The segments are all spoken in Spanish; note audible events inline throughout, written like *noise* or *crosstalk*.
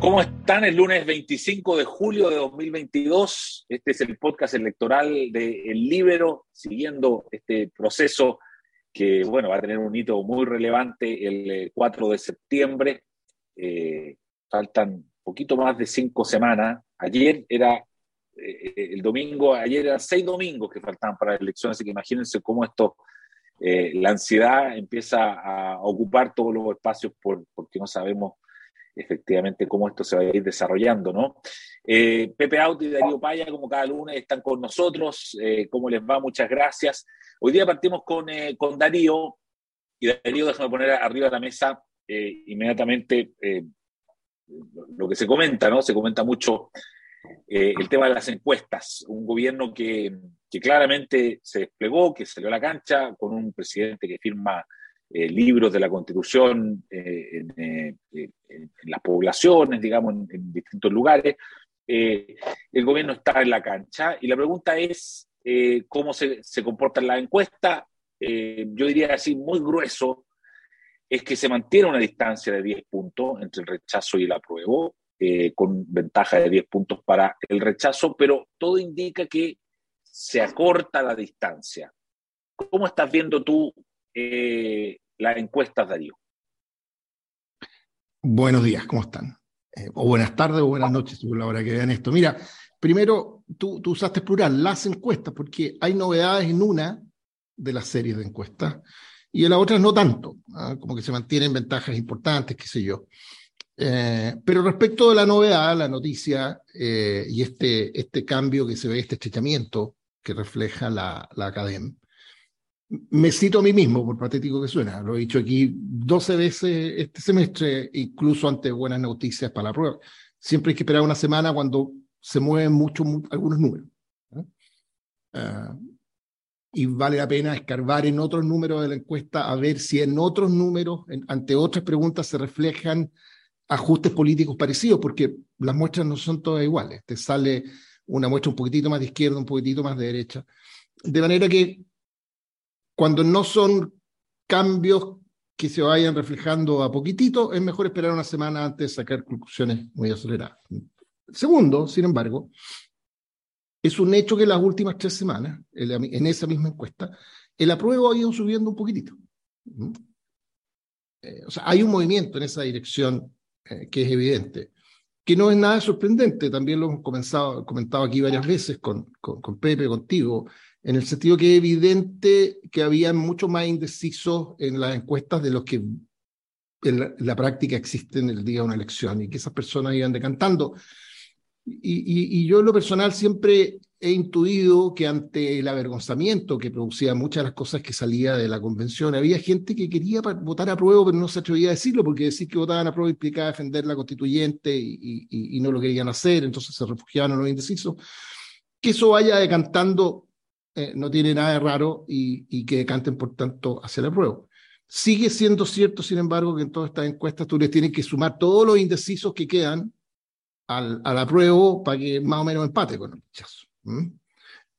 ¿Cómo están? El lunes 25 de julio de 2022. Este es el podcast electoral de El Libero, siguiendo este proceso que, bueno, va a tener un hito muy relevante el 4 eh, de septiembre. Eh, faltan poquito más de cinco semanas. Ayer era eh, el domingo, ayer eran seis domingos que faltaban para la elección, así que imagínense cómo esto, la ansiedad empieza a ocupar todos los espacios por, porque no sabemos efectivamente cómo esto se va a ir desarrollando, ¿no? Eh, Pepe Auti y Darío Paya, como cada lunes, están con nosotros. Eh, ¿Cómo les va? Muchas gracias. Hoy día partimos con, eh, con Darío. Y Darío, déjame poner arriba de la mesa inmediatamente lo que se comenta, ¿no? Se comenta mucho el tema de las encuestas. Un gobierno que, que claramente se desplegó, que salió a la cancha con un presidente que firma eh, libros de la Constitución eh, eh, en, las poblaciones, digamos, en, distintos lugares. el gobierno está en la cancha y la pregunta es cómo se, se, comporta en la encuesta. yo diría así, muy grueso, es que se mantiene una distancia de 10 puntos entre el rechazo y el apruebo, con ventaja de 10 puntos para el rechazo, pero todo indica que se acorta la distancia. ¿Cómo estás viendo tú eh, las encuestas, Darío. Buenos días, ¿cómo están? Eh, o buenas tardes o buenas noches, según la hora que vean esto. Mira, primero, tú, tú usaste plural, las encuestas, porque hay novedades en una de las series de encuestas y en las otras no tanto, ¿ah? como que se mantienen ventajas importantes, qué sé yo. Eh, pero respecto de la novedad, la noticia y este, este cambio que se ve, este estrechamiento que refleja la, la academia, me cito a mí mismo, por patético que suena, lo he dicho aquí 12 veces este semestre, incluso ante buenas noticias para la prueba. Siempre hay que esperar una semana cuando se mueven mucho, algunos números. Ah, y vale la pena escarbar en otros números de la encuesta a ver si en otros números, ante otras preguntas, se reflejan ajustes políticos parecidos, porque las muestras no son todas iguales. Te sale una muestra un poquitito más de izquierda, un poquitito más de derecha. De manera que cuando no son cambios que se vayan reflejando a poquitito, es mejor esperar una semana antes de sacar conclusiones muy aceleradas. Segundo, sin embargo, es un hecho que las últimas tres semanas, en esa misma encuesta, el apruebo ha ido subiendo un poquitito. Eh, o sea, hay un movimiento en esa dirección eh, que es evidente, que no es nada sorprendente, también lo hemos comenzado, comentado aquí varias veces con, con, con Pepe, contigo, en el sentido que es evidente que había mucho más indecisos en las encuestas de los que en la, práctica existen el día de una elección y que esas personas iban decantando. Y, y, yo en lo personal siempre he intuido que ante el avergonzamiento que producía muchas de las cosas que salía de la convención, había gente que quería votar a prueba, pero no se atrevía a decirlo, porque decir que votaban a prueba implicaba defender la constituyente y, y no lo querían hacer, entonces se refugiaban en los indecisos. Que eso vaya decantando eh, no tiene nada de raro y, que canten, por tanto, hacia la prueba. Sigue siendo cierto, sin embargo, que en todas estas encuestas tú les tienes que sumar todos los indecisos que quedan al, a la prueba para que más o menos empate con el rechazo.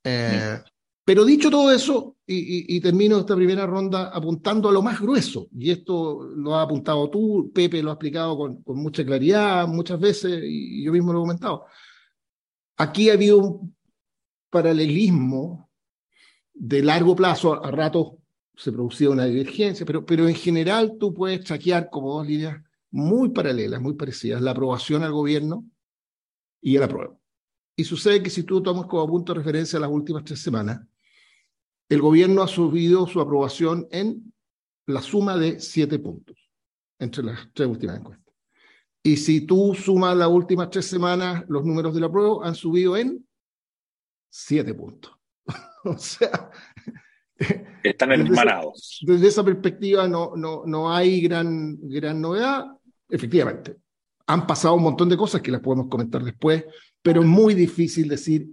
Eh, pero dicho todo eso, y, termino esta primera ronda apuntando a lo más grueso, y esto lo ha apuntado tú, Pepe lo ha explicado con, con mucha claridad muchas veces, y yo mismo lo he comentado. Aquí ha habido un paralelismo de largo plazo, a ratos se producía una divergencia, pero, pero en general tú puedes traquear como dos líneas muy paralelas, muy parecidas, la aprobación al gobierno y el apruebo. Y sucede que si tú tomas como punto de referencia las últimas tres semanas, el gobierno ha subido su aprobación en la suma de siete puntos entre las tres últimas encuestas. Y si tú sumas las últimas tres semanas, los números del apruebo han subido en siete puntos. *laughs* o sea... *laughs* Están hermanados. Desde, esa perspectiva no, no, no hay gran, gran novedad. Efectivamente, han pasado un montón de cosas que las podemos comentar después, pero es muy difícil decir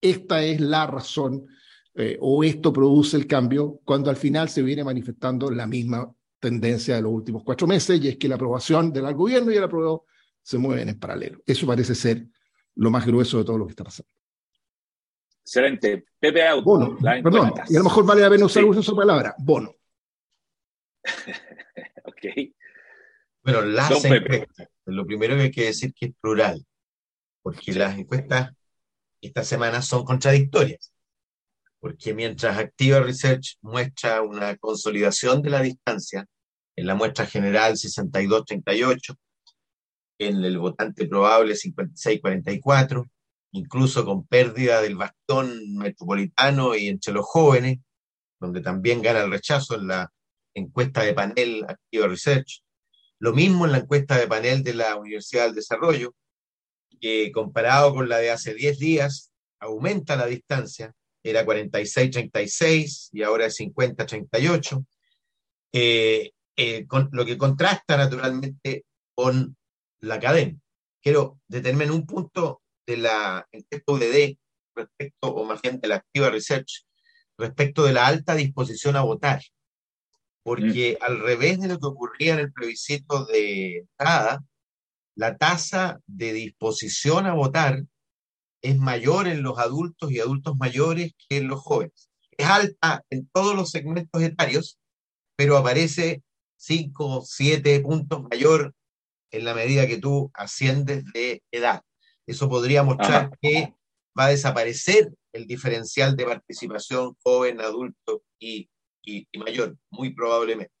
esta es la razón eh, o esto produce el cambio cuando al final se viene manifestando la misma tendencia de los últimos cuatro meses y es que la aprobación del gobierno y el aprobado se mueven en paralelo. Eso parece ser lo más grueso de todo lo que está pasando. Excelente. Pepe Auto. Bono. Perdón, y a lo mejor vale la pena usar esa palabra. Bono. *laughs* ok. Bueno, las encuestas. lo primero que hay que decir que es plural, porque las encuestas esta semana son contradictorias, porque mientras Activa Research muestra una consolidación de la distancia, en la muestra general 62-38, en el votante probable 56-44, incluso con pérdida del bastón metropolitano y entre los jóvenes, donde también gana el rechazo en la encuesta de panel Activa Research. Lo mismo en la encuesta de panel de la Universidad del Desarrollo, que comparado con la de hace 10 días, aumenta la distancia, era 46-36 y ahora es 50-38, eh, eh, lo que contrasta naturalmente con la cadena. Quiero detenerme en un punto de la encuesta UDD respecto, o más bien de la Activa Research, respecto de la alta disposición a votar. Porque mm. al revés de lo que ocurría en el plebiscito de entrada, la tasa de disposición a votar es mayor en los adultos y adultos mayores que en los jóvenes. Es alta en todos los segmentos etarios, pero aparece 5 o 7 puntos mayor en la medida que tú asciendes de edad. Eso podría mostrar que va a desaparecer el diferencial de participación joven, adulto y, mayor, muy probablemente.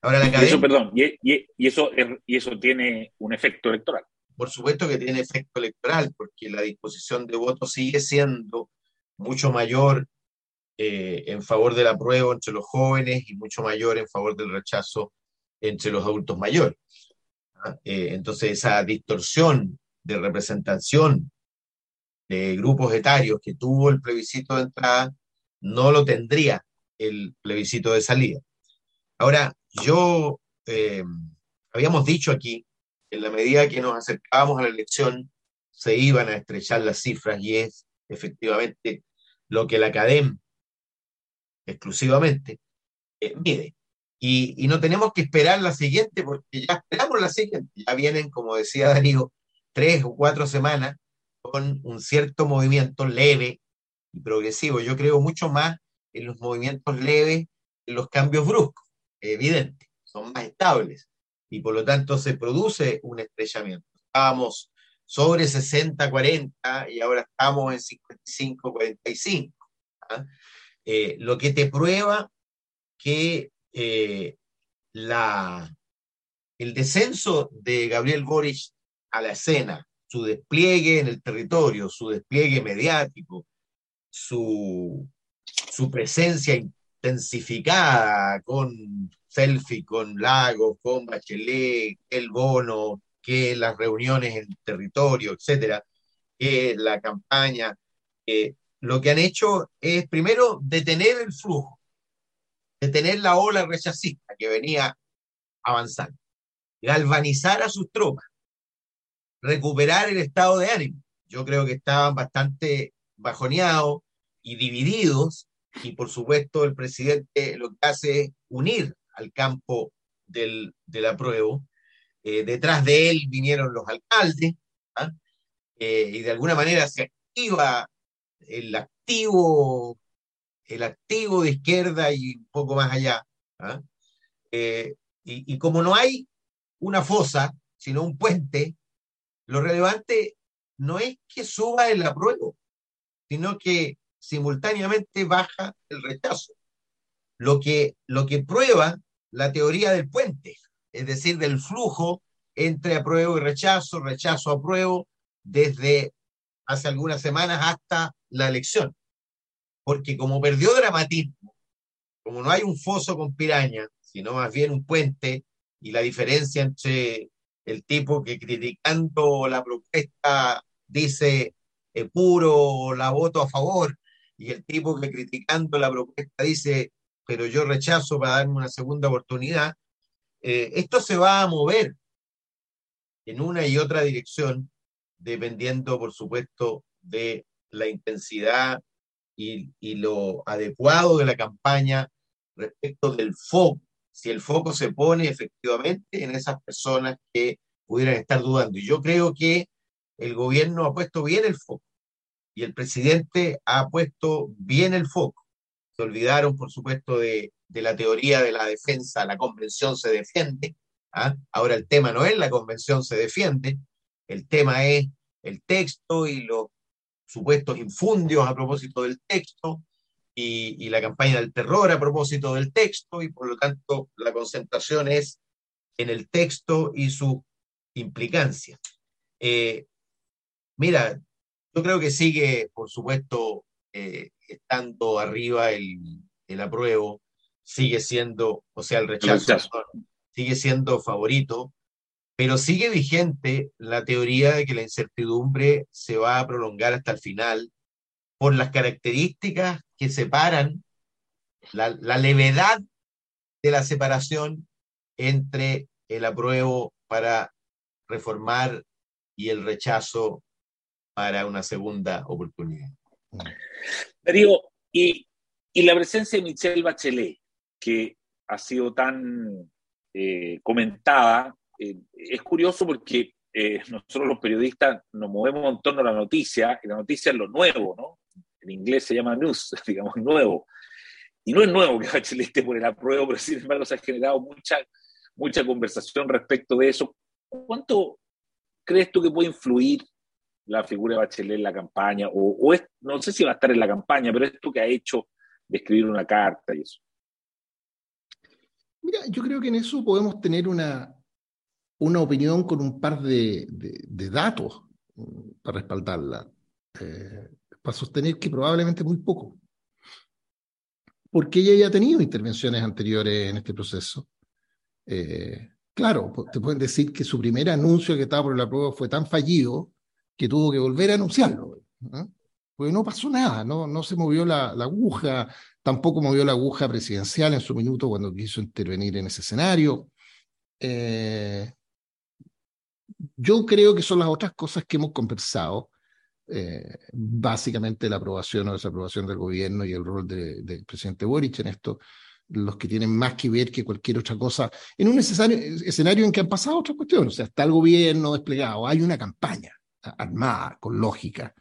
Ahora la eso, perdón, y, eso, y eso tiene un efecto electoral. Por supuesto que tiene efecto electoral, porque la disposición de votos sigue siendo mucho mayor eh, en favor del apruebo entre los jóvenes y mucho mayor en favor del rechazo entre los adultos mayores. ¿ah? Eh, entonces, esa distorsión de representación de grupos etarios que tuvo el plebiscito de entrada no lo tendría el plebiscito de salida. Ahora, yo eh, habíamos dicho aquí, en la medida que nos acercábamos a la elección, se iban a estrechar las cifras y es efectivamente lo que la academia exclusivamente eh, mide. Y, no tenemos que esperar la siguiente, porque ya esperamos la siguiente. Ya vienen, como decía Darío, tres o cuatro semanas con un cierto movimiento leve y progresivo. Yo creo mucho más en los movimientos leves, en los cambios bruscos, evidente, son más estables y por lo tanto se produce un estrellamiento. Estábamos sobre 60-40 y ahora estamos en 55-45. ¿ah? Eh, lo que te prueba que eh, la, el descenso de Gabriel Boric a la escena, su despliegue en el territorio, su despliegue mediático, su, su presencia intensificada con selfie, con Lagos, con Bachelet, el bono, que las reuniones en territorio, etcétera, que la campaña, lo que han hecho es primero detener el flujo, detener la ola rechazista que venía avanzando, galvanizar a sus tropas, recuperar el estado de ánimo. Yo creo que estaban bastante bajoneados y divididos y por supuesto el presidente lo que hace es unir al campo del, del apruebo. Eh, detrás de él vinieron los alcaldes ¿ah? eh, y de alguna manera se activa el activo, el activo de izquierda y un poco más allá. ¿ah? Eh, y, y como no hay una fosa, sino un puente, lo relevante no es que suba el apruebo, sino que simultáneamente baja el rechazo. Lo que, lo que prueba la teoría del puente, es decir, del flujo entre apruebo y rechazo, rechazo apruebo, desde hace algunas semanas hasta la elección. Porque como perdió dramatismo, como no hay un foso con piraña, sino más bien un puente, y la diferencia entre el tipo que criticando la propuesta dice eh, puro la voto a favor y el tipo que criticando la propuesta dice pero yo rechazo para darme una segunda oportunidad, eh, esto se va a mover en una y otra dirección dependiendo, por supuesto, de la intensidad y, y lo adecuado de la campaña respecto del foco si el foco se pone efectivamente en esas personas que pudieran estar dudando. Y yo creo que el gobierno ha puesto bien el foco y el presidente ha puesto bien el foco. Se olvidaron, por supuesto, de, de la teoría de la defensa, la convención se defiende, ¿ah? Ahora el tema no es la convención se defiende, el tema es el texto y los supuestos infundios a propósito del texto y, la campaña del terror a propósito del texto y por lo tanto la concentración es en el texto y su implicancia. Eh, mira, yo creo que sigue, por supuesto, eh, estando arriba el, el, apruebo, sigue siendo, o sea, el rechazo, sigue siendo favorito, pero sigue vigente la teoría de que la incertidumbre se va a prolongar hasta el final por las características que separan la, levedad de la separación entre el apruebo para reformar y el rechazo para una segunda oportunidad. Darío, y, y la presencia de Michelle Bachelet, que ha sido tan eh, comentada, eh, es curioso porque eh, nosotros los periodistas nos movemos en torno a la noticia, y la noticia es lo nuevo, ¿no? En inglés se llama news, *laughs* digamos, nuevo. Y no es nuevo que Bachelet esté por el apruebo, pero sin embargo se ha generado mucha, mucha conversación respecto de eso. ¿Cuánto crees tú que puede influir la figura de Bachelet en la campaña? O, no sé si va a estar en la campaña, pero esto que ha hecho de escribir una carta y eso. Mira, yo creo que en eso podemos tener una, una opinión con un par de, datos para respaldarla. Eh, para sostener que probablemente muy poco. Porque ella ya ha tenido intervenciones anteriores en este proceso. Eh, claro, te pueden decir que su primer anuncio que estaba por la prueba fue tan fallido que tuvo que volver a anunciarlo. Porque no pasó nada, no, no se movió la, aguja, tampoco movió la aguja presidencial en su minuto cuando quiso intervenir en ese escenario. Eh, yo creo que son las otras cosas que hemos conversado eh, básicamente la aprobación o desaprobación del gobierno y el rol del presidente Boric en esto, los que tienen más que ver que cualquier otra cosa, en un necesario, escenario en que han pasado otras cuestiones, o sea, está el gobierno desplegado, hay una campaña armada, con lógica,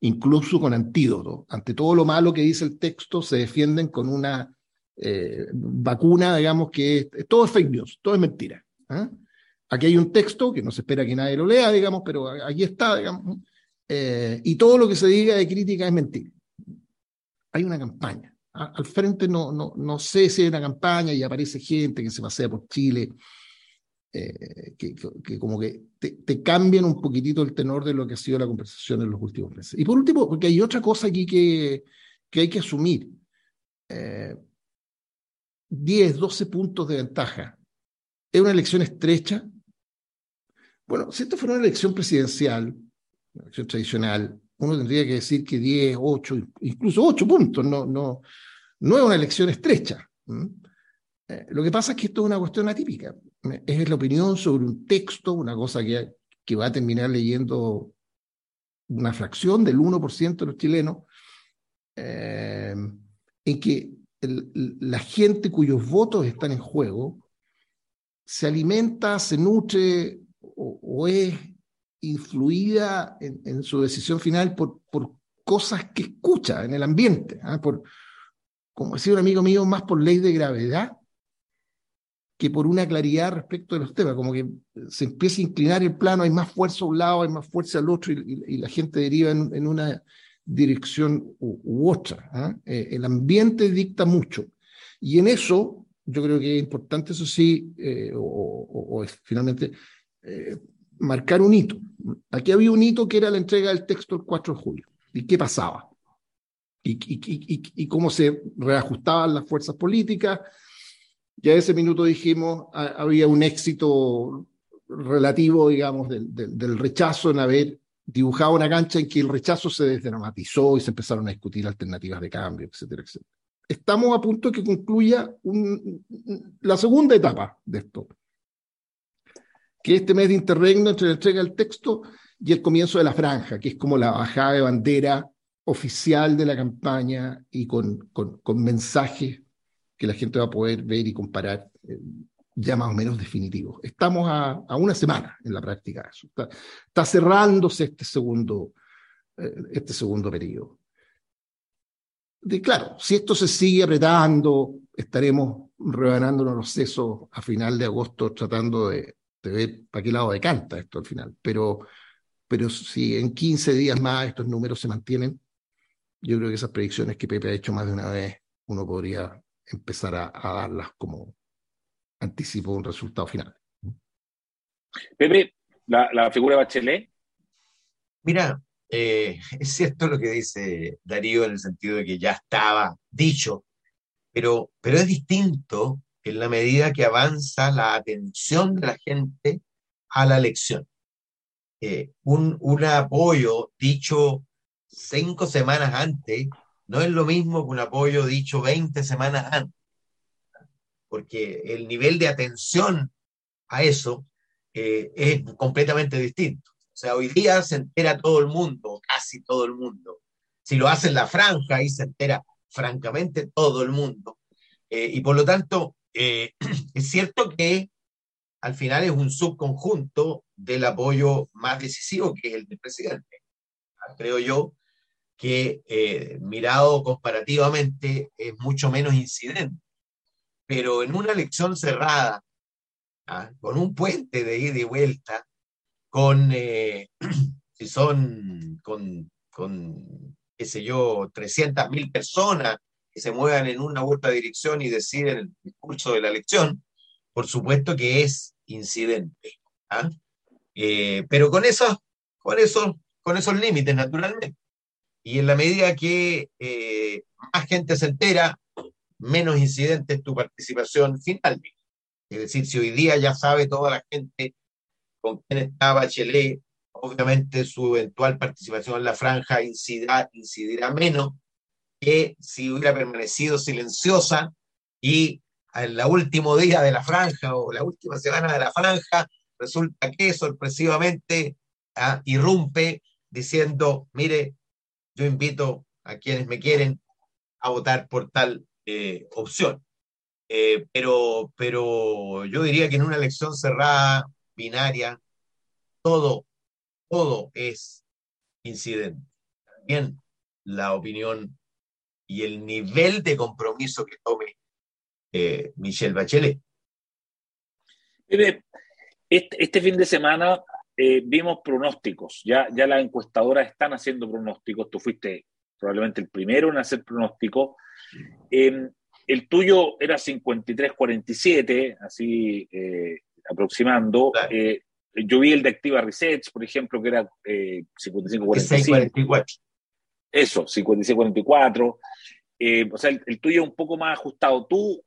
incluso con antídoto. Ante todo lo malo que dice el texto, se defienden con una eh, vacuna, digamos, que todo es fake news, todo es mentira. ¿ah? Aquí hay un texto que no se espera que nadie lo lea, digamos, pero aquí está, digamos, eh, y todo lo que se diga de crítica es mentira. Hay una campaña. al frente no, no, no sé si hay una campaña y aparece gente que se pasea por Chile, eh, que, que, como que te, cambian un poquitito el tenor de lo que ha sido la conversación en los últimos meses. Y por último, porque hay otra cosa aquí que, que hay que asumir. 10, eh, 12 puntos de ventaja. ¿Es una elección estrecha? Bueno, si esto fuera una elección presidencial, la elección tradicional, uno tendría que decir que 10, 8, incluso 8 puntos, no, no, no es una elección estrecha. Eh, lo que pasa es que esto es una cuestión atípica. Es la opinión sobre un texto, una cosa que, que va a terminar leyendo una fracción del 1% de los chilenos, eh, en que la gente cuyos votos están en juego se alimenta, se nutre o es influida en, su decisión final por, por, cosas que escucha en el ambiente, ¿ah? por, como decía un amigo mío, más por ley de gravedad que por una claridad respecto de los temas, como que se empieza a inclinar el plano, hay más fuerza a un lado, hay más fuerza al otro, y, la gente deriva en, una dirección u, otra. ¿ah? Eh, el ambiente dicta mucho. Y en eso, yo creo que es importante, eso sí, eh, o, finalmente, eh, marcar un hito. Aquí había un hito que era la entrega del texto el 4 de julio. ¿Y qué pasaba? Y, y, cómo se reajustaban las fuerzas políticas. Ya ese minuto dijimos, había un éxito relativo, digamos, del, del, rechazo en haber dibujado una cancha en que el rechazo se desdramatizó y se empezaron a discutir alternativas de cambio, etcétera, etcétera. Estamos a punto de que concluya la segunda etapa de esto, que este mes de interregno entre la entrega del texto y el comienzo de la franja, que es como la bajada de bandera oficial de la campaña y con, con, mensajes que la gente va a poder ver y comparar eh, ya más o menos definitivos. Estamos a, a, una semana en la práctica de eso. Está, está cerrándose este segundo, eh, este segundo periodo. De, claro, si esto se sigue apretando, estaremos rebanándonos los sesos a final de agosto tratando de, ver para qué lado decanta esto al final. Pero, pero si en 15 días más estos números se mantienen, yo creo que esas predicciones que Pepe ha hecho más de una vez, uno podría empezar a, darlas como anticipo de un resultado final. Pepe, la, la figura de Bachelet. Mira, eh, *laughs* es cierto lo que dice Darío en el sentido de que ya estaba dicho, pero, pero es distinto en la medida que avanza la atención de la gente a la elección. Eh, un, un apoyo dicho cinco semanas antes no es lo mismo que un apoyo dicho 20 semanas antes, porque el nivel de atención a eso eh, es completamente distinto. O sea, hoy día se entera todo el mundo, casi todo el mundo. Si lo hace en la franja, ahí se entera francamente todo el mundo. Eh, y por lo tanto, eh, *clears throat* es cierto que al final es un subconjunto del apoyo más decisivo que es el del presidente. Creo yo que eh, mirado comparativamente es mucho menos incidente. Pero en una elección cerrada, ¿ah? con un puente de ida y vuelta, con, eh, *clears throat* si son, con, con, qué sé yo, 300.000 personas que se muevan en una u otra dirección y deciden el discurso de la elección, por supuesto que es incidente. ¿ah? Eh, pero con esos, con, esos, con esos límites, naturalmente. Y en la medida que eh, más gente se entera, menos incidente es tu participación final. Es decir, si hoy día ya sabe toda la gente con quién está Bachelet, obviamente su eventual participación en la franja incidirá, incidirá menos que si hubiera permanecido silenciosa y en la último día de la franja o la última semana de la franja, resulta que sorpresivamente ah, irrumpe diciendo, mire, yo invito a quienes me quieren a votar por tal eh, opción. Eh, pero, pero yo diría que en una elección cerrada, binaria, todo, todo es incidente. También la opinión y el nivel de compromiso que tome eh, Michelle Bachelet. Este, este fin de semana eh, vimos pronósticos, ya, ya las encuestadoras están haciendo pronósticos, tú fuiste probablemente el primero en hacer pronósticos. Em, el tuyo era 53-47, así eh, aproximando. Eh, yo vi el de Activa Resets, por ejemplo, que era 55-45. Eso, 56-44. o sea, el, el, tuyo un poco más ajustado. Tú,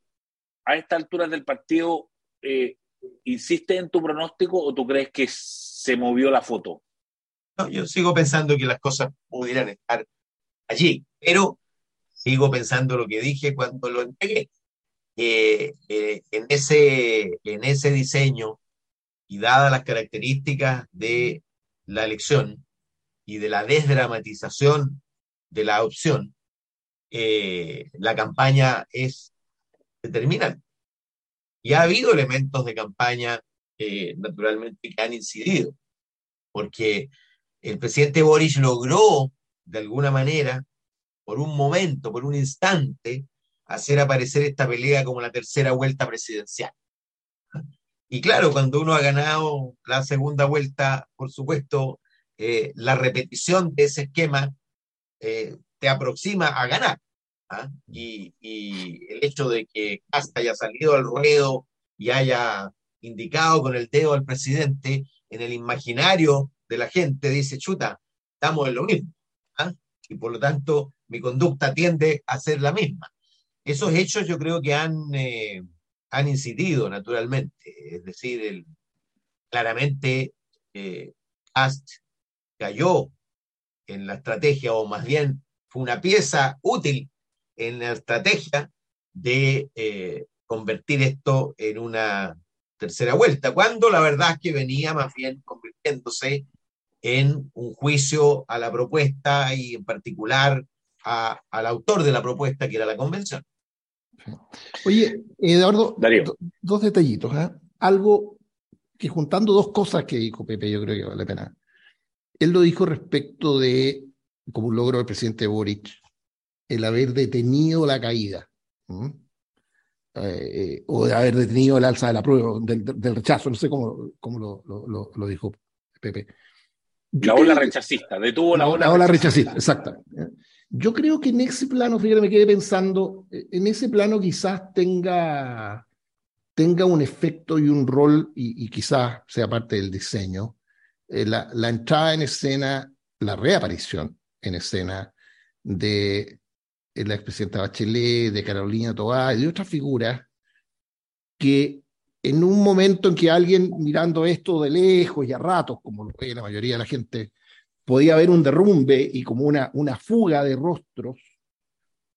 a esta altura del partido, ¿insistes en tu pronóstico o tú crees que se movió la foto. yo sigo pensando que las cosas pudieran estar allí, pero sigo pensando lo que dije cuando lo entregué. Eh, en, ese, en ese diseño y dadas las características de la elección y de la desdramatización de la opción, eh, la campaña es determinante. Y ha habido elementos de campaña eh, naturalmente que han incidido, porque el presidente Boris logró, de alguna manera, por un momento, por un instante, hacer aparecer esta pelea como la tercera vuelta presidencial. Y claro, cuando uno ha ganado la segunda vuelta, por supuesto, eh, la repetición de ese esquema eh, te aproxima a ganar. ¿ah? Y, y, el hecho de que hasta haya salido al ruedo y haya indicado con el dedo al presidente, en el imaginario de la gente dice, chuta, estamos en lo mismo. ¿ah? Y por lo tanto, mi conducta tiende a ser la misma. Esos hechos yo creo que han, eh, han incidido naturalmente. Es decir, el, claramente eh, Ast cayó en la estrategia, o más bien fue una pieza útil en la estrategia de eh, convertir esto en una tercera vuelta, cuando la verdad es que venía más bien convirtiéndose en un juicio a la propuesta y en particular al autor de la propuesta, que era la convención. Oye, Eduardo, dos detallitos. ¿eh? Algo que juntando dos cosas que dijo Pepe, yo creo que vale la pena. Él lo dijo respecto de, como un logro del presidente Boric, el haber detenido la caída. eh, o de haber detenido el alza de la prueba, del, rechazo, no sé cómo, cómo lo, lo, dijo Pepe. la ola rechazista, detuvo la, ola, la ola rechazista. exacto. Yo creo que en ese plano, fíjate, me quedé pensando, en ese plano quizás tenga, tenga un efecto y un rol, y, quizás sea parte del diseño, eh, la, entrada en escena, la reaparición en escena de la expresidenta Bachelet, de Carolina Toá y de otras figuras que en un momento en que alguien mirando esto de lejos y a ratos, como lo ve la mayoría de la gente, podía haber un derrumbe y como una, una fuga de rostros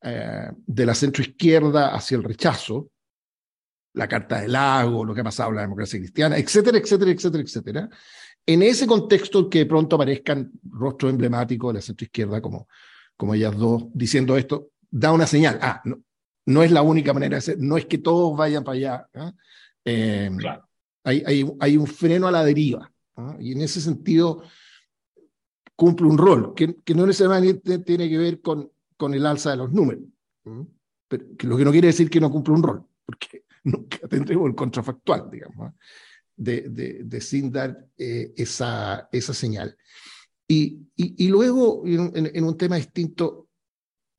eh, de la centroizquierda hacia el rechazo, la Carta del Lago, lo que ha pasado en la democracia cristiana, etcétera, etcétera, etcétera, etcétera. En ese contexto que pronto aparezcan rostros emblemáticos de la centroizquierda como, como ellas dos diciendo esto, da una señal. Ah, no, no es la única manera de hacer, no es que todos vayan para allá. ¿ah? Eh, hay, hay, hay, un freno a la deriva. ¿ah? Y en ese sentido, cumple un rol, que, que no necesariamente tiene que ver con, con el alza de los números, pero, que lo que no quiere decir que no cumple un rol, porque *laughs* nunca tendremos el contrafactual, digamos, de, de, sin dar eh, esa, señal. Y, luego, en, en, un tema distinto,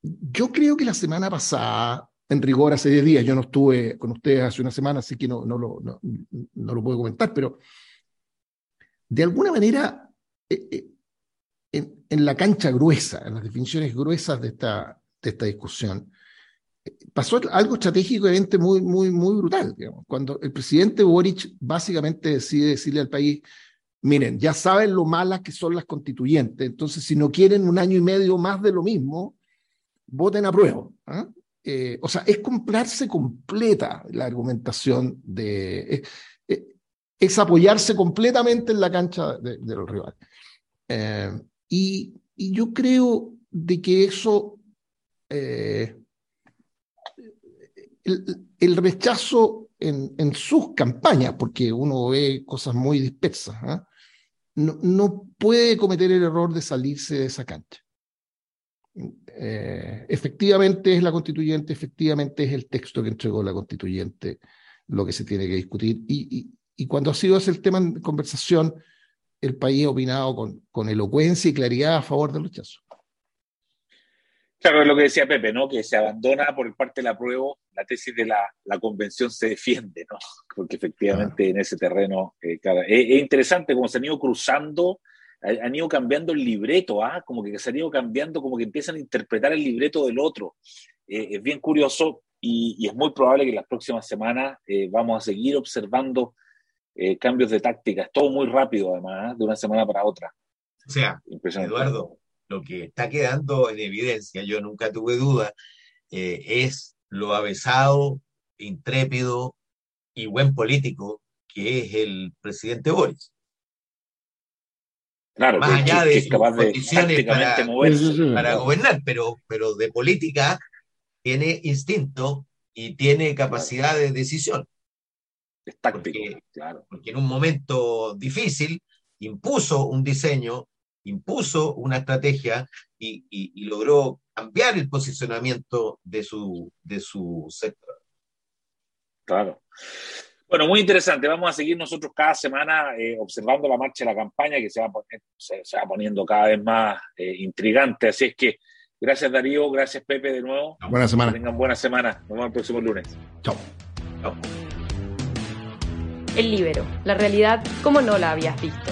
yo creo que la semana pasada, en rigor hace 10 días, yo no estuve con ustedes hace una semana, así que no, no, lo, no, no lo puedo comentar, pero de alguna manera eh, eh, en, la cancha gruesa, en las definiciones gruesas de esta, de esta discusión, pasó algo estratégicamente muy, muy, muy brutal. Cuando el presidente Boric básicamente decide decirle al país, miren, ya saben lo malas que son las constituyentes, entonces si no quieren un año y medio más de lo mismo, voten a prueba. ¿ah? Eh, o sea, es comprarse completa la argumentación de... Es, apoyarse completamente en la cancha de, de los rivales. Eh, y, yo creo de que eso, el, rechazo en, sus campañas, porque uno ve cosas muy dispersas, ¿ah? no, puede cometer el error de salirse de esa cancha. Eh, efectivamente es la constituyente, efectivamente es el texto que entregó la constituyente lo que se tiene que discutir. Y cuando ha sido ese el tema en conversación, el país ha opinado con, con elocuencia y claridad a favor del rechazo. Claro, es lo que decía Pepe, ¿no? Que se abandona por parte de la prueba la tesis de la, la convención se defiende, ¿no? Porque efectivamente en ese terreno, eh, es, interesante como se han ido cruzando, han ido cambiando el libreto, ¿ah? Como que se han ido cambiando, como que empiezan a interpretar el libreto del otro. Eh, es bien curioso y, y, es muy probable que las próximas semanas eh, vamos a seguir observando eh, cambios de tácticas, todo muy rápido además, ¿eh? de una semana para otra. O sea, Eduardo, lo que está quedando en evidencia, yo nunca tuve duda, eh, es lo avesado, intrépido y buen político que es el presidente Boris. Claro, más allá de sus condiciones para, para, gobernar, pero, pero de política tiene instinto y tiene capacidad de decisión. Porque, claro. Porque en un momento difícil impuso un diseño, impuso una estrategia y, logró cambiar el posicionamiento de su, de su sector. Claro. Bueno, muy interesante. Vamos a seguir nosotros cada semana eh, observando la marcha de la campaña que se va, se, va poniendo cada vez más eh, intrigante. Así es que gracias Darío, gracias Pepe de nuevo. Buena semana. tengan buena semana. Nos vemos el próximo lunes. Chao. Chao. El Libero, la realidad como no la habías visto.